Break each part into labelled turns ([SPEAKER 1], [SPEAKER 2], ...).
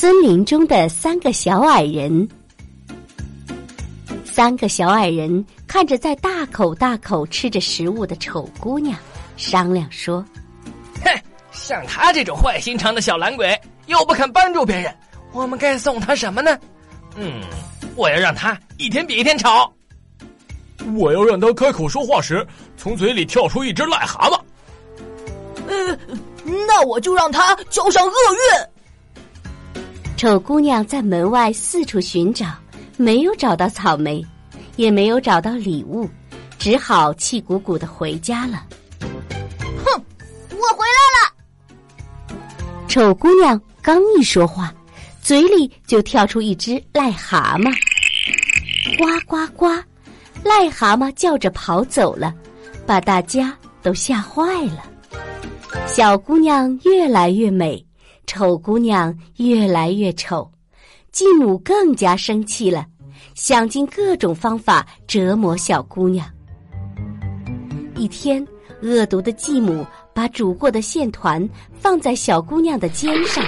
[SPEAKER 1] 森林中的三个小矮人，三个小矮人看着在大口大口吃着食物的丑姑娘，商量说：“
[SPEAKER 2] 哼，像他这种坏心肠的小懒鬼，又不肯帮助别人，我们该送他什么呢？嗯，我要让他一天比一天吵。
[SPEAKER 3] 我要让他开口说话时，从嘴里跳出一只癞蛤蟆。
[SPEAKER 4] 呃，那我就让他交上厄运。”
[SPEAKER 1] 丑姑娘在门外四处寻找，没有找到草莓，也没有找到礼物，只好气鼓鼓的回家了。
[SPEAKER 5] 哼，我回来了！
[SPEAKER 1] 丑姑娘刚一说话，嘴里就跳出一只癞蛤蟆，呱呱呱，癞蛤蟆叫着跑走了，把大家都吓坏了。小姑娘越来越美。丑姑娘越来越丑，继母更加生气了，想尽各种方法折磨小姑娘。一天，恶毒的继母把煮过的线团放在小姑娘的肩上，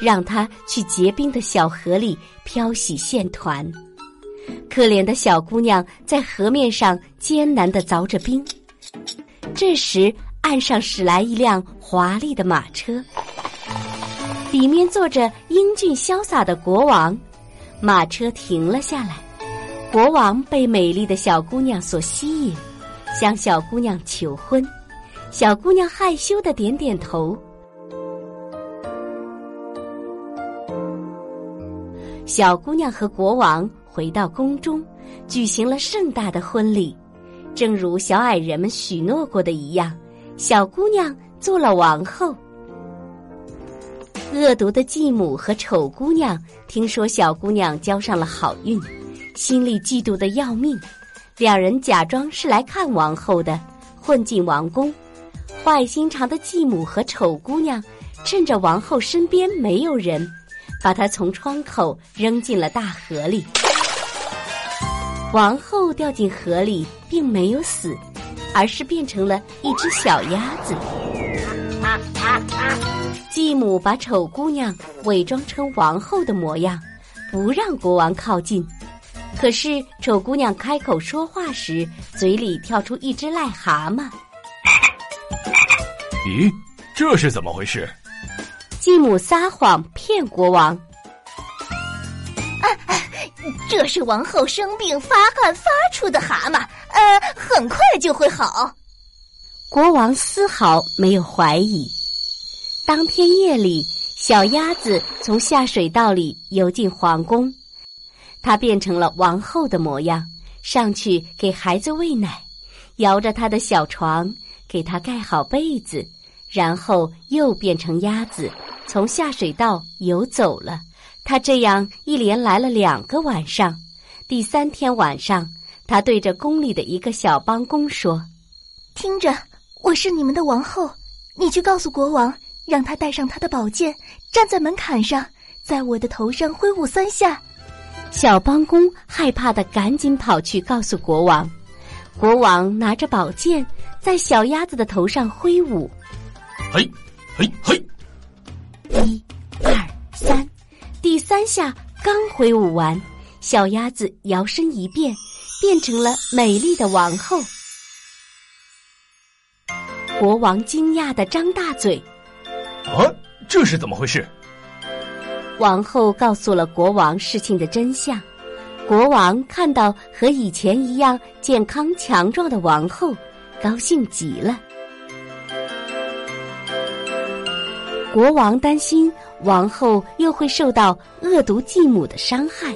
[SPEAKER 1] 让她去结冰的小河里漂洗线团。可怜的小姑娘在河面上艰难的凿着冰。这时，岸上驶来一辆华丽的马车。里面坐着英俊潇洒的国王，马车停了下来，国王被美丽的小姑娘所吸引，向小姑娘求婚，小姑娘害羞的点点头。小姑娘和国王回到宫中，举行了盛大的婚礼，正如小矮人们许诺过的一样，小姑娘做了王后。恶毒的继母和丑姑娘听说小姑娘交上了好运，心里嫉妒的要命。两人假装是来看王后的，混进王宫。坏心肠的继母和丑姑娘趁着王后身边没有人，把她从窗口扔进了大河里。王后掉进河里，并没有死，而是变成了一只小鸭子。继母把丑姑娘伪装成王后的模样，不让国王靠近。可是丑姑娘开口说话时，嘴里跳出一只癞蛤蟆。
[SPEAKER 3] 咦，这是怎么回事？
[SPEAKER 1] 继母撒谎骗国王。
[SPEAKER 5] 啊，这是王后生病发汗发出的蛤蟆，呃，很快就会好。
[SPEAKER 1] 国王丝毫没有怀疑。当天夜里，小鸭子从下水道里游进皇宫，它变成了王后的模样，上去给孩子喂奶，摇着他的小床，给他盖好被子，然后又变成鸭子，从下水道游走了。他这样一连来了两个晚上，第三天晚上，他对着宫里的一个小帮工说：“
[SPEAKER 6] 听着，我是你们的王后，你去告诉国王。”让他带上他的宝剑，站在门槛上，在我的头上挥舞三下。
[SPEAKER 1] 小帮工害怕的赶紧跑去告诉国王。国王拿着宝剑在小鸭子的头上挥舞，
[SPEAKER 3] 嘿，嘿，嘿，
[SPEAKER 1] 一、二、三，第三下刚挥舞完，小鸭子摇身一变，变成了美丽的王后。国王惊讶的张大嘴。
[SPEAKER 3] 啊，这是怎么回事？
[SPEAKER 1] 王后告诉了国王事情的真相。国王看到和以前一样健康强壮的王后，高兴极了。国王担心王后又会受到恶毒继母的伤害，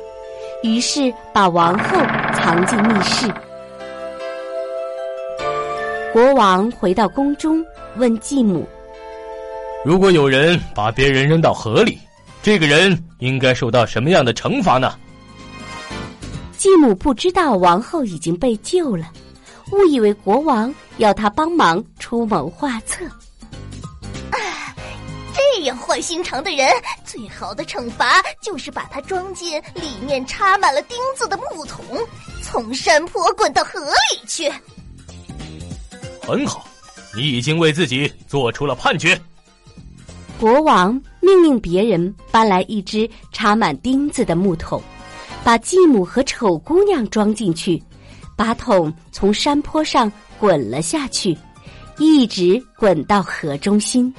[SPEAKER 1] 于是把王后藏进密室。国王回到宫中，问继母。
[SPEAKER 3] 如果有人把别人扔到河里，这个人应该受到什么样的惩罚呢？
[SPEAKER 1] 继母不知道王后已经被救了，误以为国王要他帮忙出谋划策。
[SPEAKER 5] 这样坏心肠的人，最好的惩罚就是把他装进里面插满了钉子的木桶，从山坡滚到河里去。
[SPEAKER 3] 很好，你已经为自己做出了判决。
[SPEAKER 1] 国王命令别人搬来一只插满钉子的木桶，把继母和丑姑娘装进去，把桶从山坡上滚了下去，一直滚到河中心。